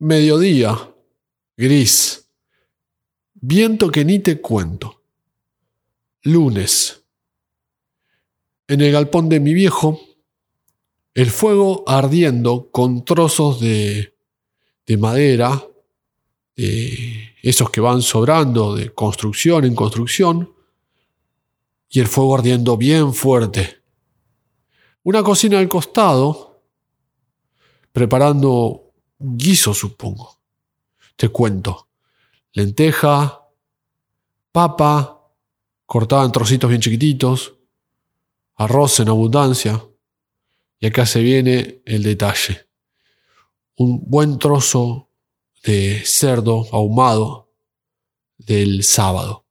Mediodía. Gris. Viento que ni te cuento. Lunes. En el galpón de mi viejo, el fuego ardiendo con trozos de, de madera, de esos que van sobrando de construcción en construcción, y el fuego ardiendo bien fuerte. Una cocina al costado, preparando guiso, supongo. Te cuento. Lenteja, papa, cortada en trocitos bien chiquititos, arroz en abundancia. Y acá se viene el detalle. Un buen trozo de cerdo ahumado del sábado.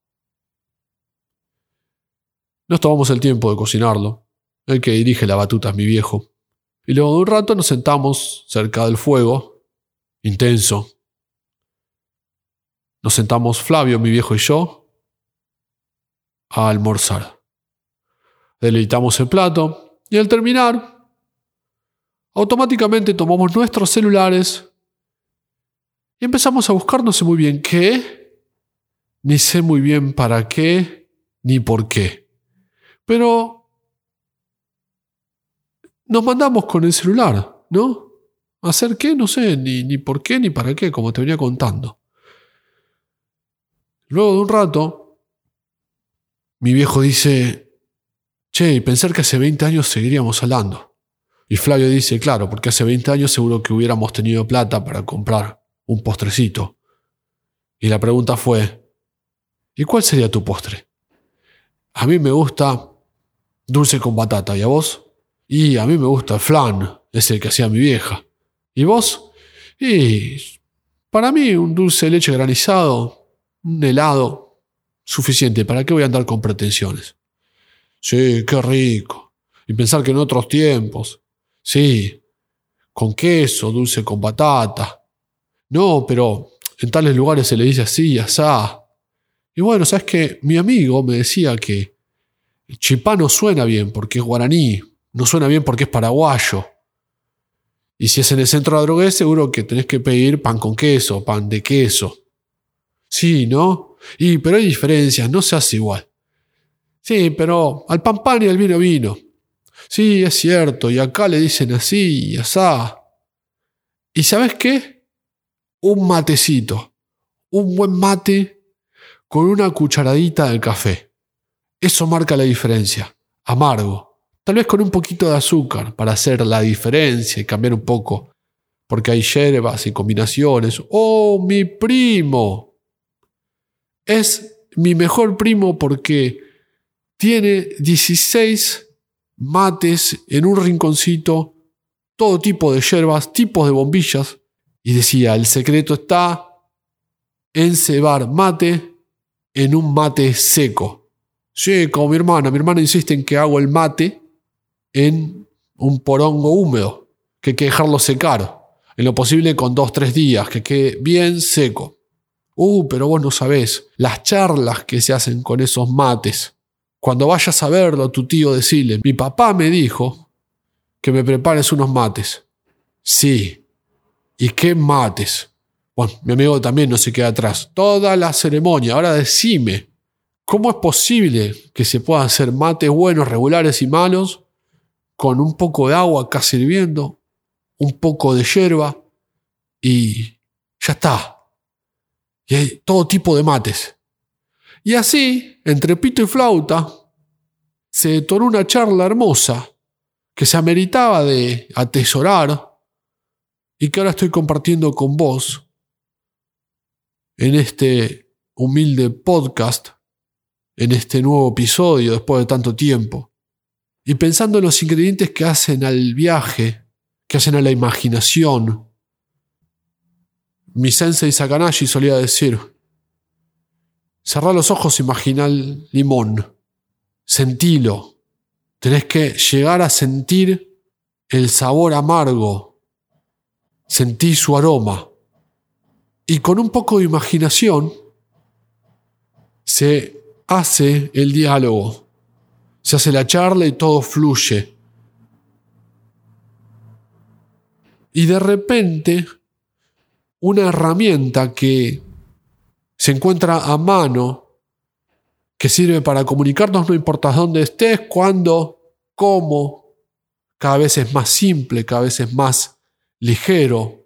Nos tomamos el tiempo de cocinarlo. El que dirige la batuta es mi viejo. Y luego de un rato nos sentamos cerca del fuego, intenso. Nos sentamos Flavio, mi viejo y yo, a almorzar. Deleitamos el plato y al terminar, automáticamente tomamos nuestros celulares y empezamos a buscar no sé muy bien qué, ni sé muy bien para qué, ni por qué. Pero nos mandamos con el celular, ¿no? ¿Hacer qué? No sé, ni, ni por qué, ni para qué, como te venía contando. Luego de un rato, mi viejo dice, che, y pensar que hace 20 años seguiríamos hablando. Y Flavio dice, claro, porque hace 20 años seguro que hubiéramos tenido plata para comprar un postrecito. Y la pregunta fue, ¿y cuál sería tu postre? A mí me gusta dulce con batata. ¿Y vos? Y a mí me gusta el flan, ese que hacía mi vieja. ¿Y vos? Y para mí un dulce de leche granizado, un helado, suficiente. ¿Para qué voy a andar con pretensiones? Sí, qué rico. Y pensar que en otros tiempos, sí, con queso, dulce con batata. No, pero en tales lugares se le dice así, asá. Y bueno, sabes que mi amigo me decía que Chipá no suena bien porque es guaraní, no suena bien porque es paraguayo. Y si es en el centro de la drogué, seguro que tenés que pedir pan con queso, pan de queso. Sí, ¿no? Y, pero hay diferencias, no se hace igual. Sí, pero al pan pan y al vino vino. Sí, es cierto, y acá le dicen así y asá. ¿Y sabes qué? Un matecito. Un buen mate con una cucharadita de café. Eso marca la diferencia. Amargo. Tal vez con un poquito de azúcar para hacer la diferencia y cambiar un poco. Porque hay hierbas y combinaciones. ¡Oh, mi primo! Es mi mejor primo porque tiene 16 mates en un rinconcito, todo tipo de hierbas, tipos de bombillas. Y decía, el secreto está en cebar mate en un mate seco. Sí, como mi hermana. Mi hermana insiste en que hago el mate en un porongo húmedo, que hay que dejarlo secar. En lo posible con dos, tres días, que quede bien seco. Uh, pero vos no sabés las charlas que se hacen con esos mates. Cuando vayas a verlo, tu tío decirle, mi papá me dijo que me prepares unos mates. Sí. ¿Y qué mates? Bueno, mi amigo también no se queda atrás. Toda la ceremonia. Ahora decime, ¿Cómo es posible que se puedan hacer mates buenos, regulares y malos con un poco de agua acá sirviendo, un poco de hierba y ya está? Y hay todo tipo de mates. Y así, entre pito y flauta, se detonó una charla hermosa que se ameritaba de atesorar y que ahora estoy compartiendo con vos en este humilde podcast en este nuevo episodio después de tanto tiempo. Y pensando en los ingredientes que hacen al viaje, que hacen a la imaginación. Mi sensei Sakanashi solía decir, cerrá los ojos, imagina el limón, sentilo, tenés que llegar a sentir el sabor amargo, sentir su aroma. Y con un poco de imaginación se hace el diálogo, se hace la charla y todo fluye. Y de repente una herramienta que se encuentra a mano, que sirve para comunicarnos no importa dónde estés, cuándo, cómo, cada vez es más simple, cada vez es más ligero,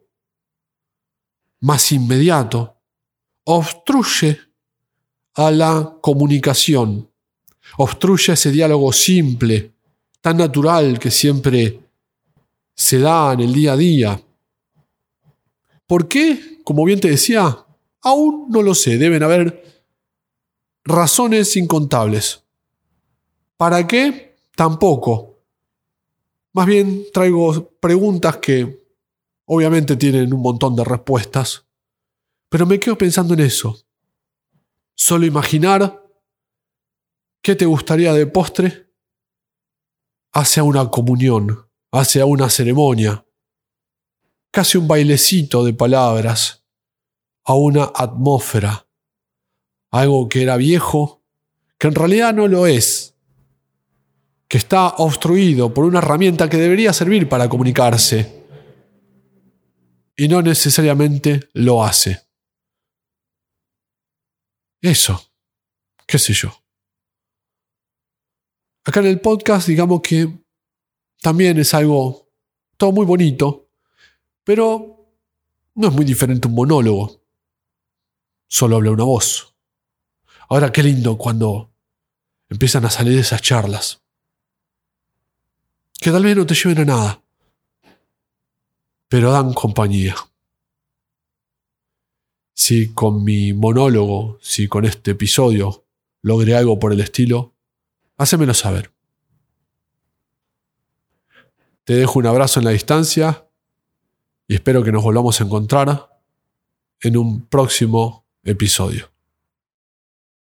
más inmediato, obstruye a la comunicación, obstruye ese diálogo simple, tan natural que siempre se da en el día a día. ¿Por qué? Como bien te decía, aún no lo sé, deben haber razones incontables. ¿Para qué? Tampoco. Más bien traigo preguntas que obviamente tienen un montón de respuestas, pero me quedo pensando en eso. Solo imaginar qué te gustaría de postre hacia una comunión, hacia una ceremonia, casi un bailecito de palabras, a una atmósfera, algo que era viejo, que en realidad no lo es, que está obstruido por una herramienta que debería servir para comunicarse y no necesariamente lo hace. Eso, qué sé yo. Acá en el podcast digamos que también es algo todo muy bonito, pero no es muy diferente un monólogo. Solo habla una voz. Ahora qué lindo cuando empiezan a salir esas charlas. Que tal vez no te lleven a nada, pero dan compañía. Si con mi monólogo, si con este episodio logré algo por el estilo, hacémelo saber. Te dejo un abrazo en la distancia y espero que nos volvamos a encontrar en un próximo episodio.